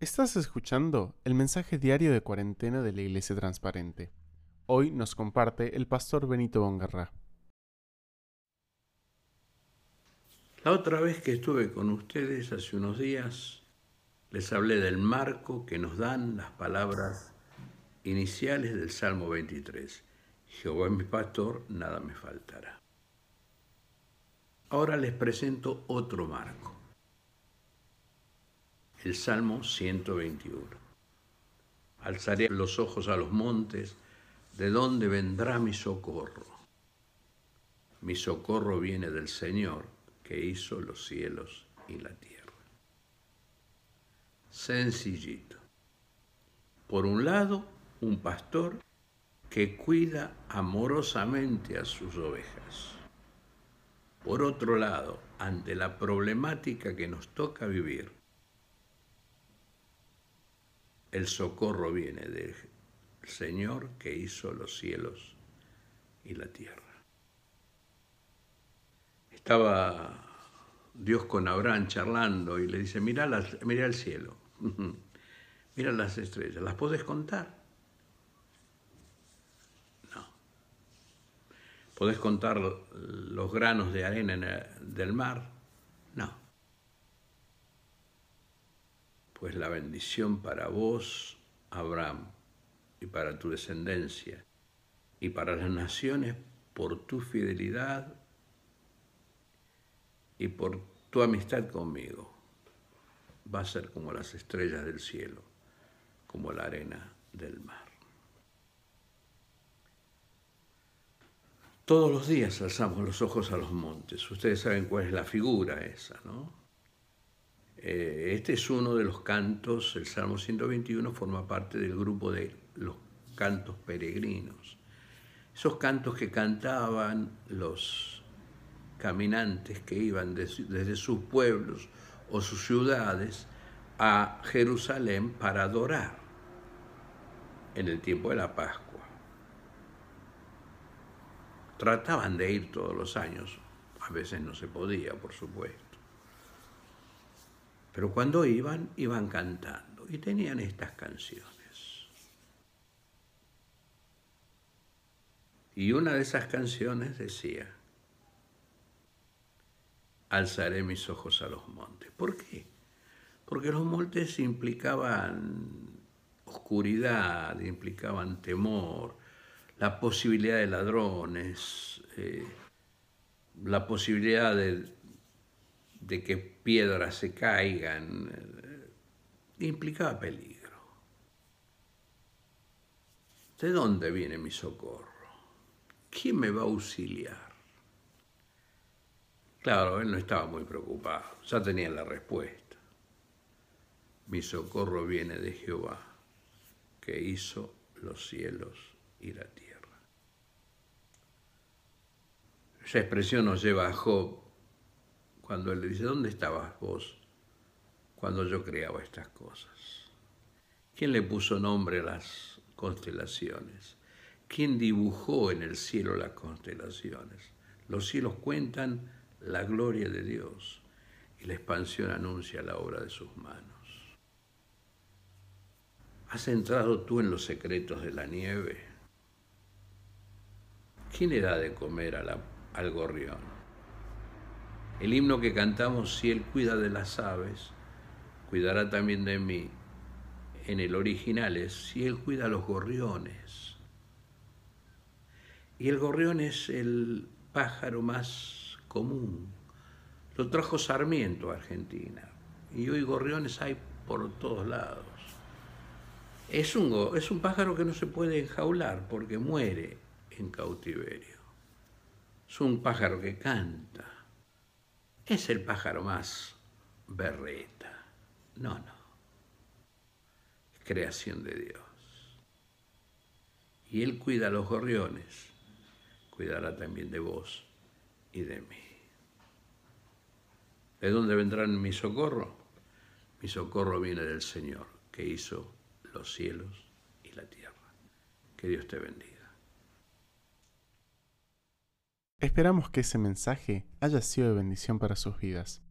Estás escuchando el mensaje diario de cuarentena de la Iglesia Transparente. Hoy nos comparte el pastor Benito Bongarra. La otra vez que estuve con ustedes hace unos días, les hablé del marco que nos dan las palabras iniciales del Salmo 23. Jehová es mi pastor, nada me faltará. Ahora les presento otro marco el Salmo 121. Alzaré los ojos a los montes, ¿de dónde vendrá mi socorro? Mi socorro viene del Señor, que hizo los cielos y la tierra. Sencillito. Por un lado, un pastor que cuida amorosamente a sus ovejas. Por otro lado, ante la problemática que nos toca vivir, el socorro viene del Señor que hizo los cielos y la tierra. Estaba Dios con Abraham charlando y le dice, mira, mira el cielo, mira las estrellas, ¿las puedes contar? No. ¿Podés contar los granos de arena del mar? No. Pues la bendición para vos, Abraham, y para tu descendencia, y para las naciones por tu fidelidad y por tu amistad conmigo, va a ser como las estrellas del cielo, como la arena del mar. Todos los días alzamos los ojos a los montes. Ustedes saben cuál es la figura esa, ¿no? Eh, este es uno de los cantos, el Salmo 121 forma parte del grupo de los cantos peregrinos. Esos cantos que cantaban los caminantes que iban desde sus pueblos o sus ciudades a Jerusalén para adorar en el tiempo de la Pascua. Trataban de ir todos los años, a veces no se podía, por supuesto. Pero cuando iban, iban cantando y tenían estas canciones. Y una de esas canciones decía, alzaré mis ojos a los montes. ¿Por qué? Porque los montes implicaban oscuridad, implicaban temor, la posibilidad de ladrones, eh, la posibilidad de, de que piedras se caigan, eh, implicaba peligro. ¿De dónde viene mi socorro? ¿Quién me va a auxiliar? Claro, él no estaba muy preocupado, ya tenía la respuesta. Mi socorro viene de Jehová, que hizo los cielos y la tierra. Esa expresión nos lleva a Job cuando él le dice, ¿dónde estabas vos cuando yo creaba estas cosas? ¿Quién le puso nombre a las constelaciones? ¿Quién dibujó en el cielo las constelaciones? Los cielos cuentan la gloria de Dios y la expansión anuncia la obra de sus manos. ¿Has entrado tú en los secretos de la nieve? ¿Quién le da de comer al gorrión? El himno que cantamos, si Él cuida de las aves, cuidará también de mí. En el original es, si Él cuida a los gorriones. Y el gorrión es el pájaro más común. Lo trajo Sarmiento a Argentina. Y hoy gorriones hay por todos lados. Es un, es un pájaro que no se puede enjaular porque muere en cautiverio. Es un pájaro que canta es el pájaro más berreta. No, no. Es creación de Dios. Y Él cuida a los gorriones, cuidará también de vos y de mí. ¿De dónde vendrán mi socorro? Mi socorro viene del Señor, que hizo los cielos y la tierra. Que Dios te bendiga. Esperamos que ese mensaje haya sido de bendición para sus vidas.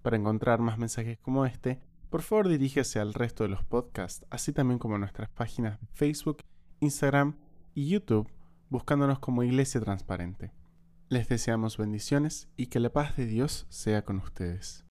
Para encontrar más mensajes como este, por favor dirígese al resto de los podcasts, así también como a nuestras páginas de Facebook, Instagram y YouTube, buscándonos como Iglesia Transparente. Les deseamos bendiciones y que la paz de Dios sea con ustedes.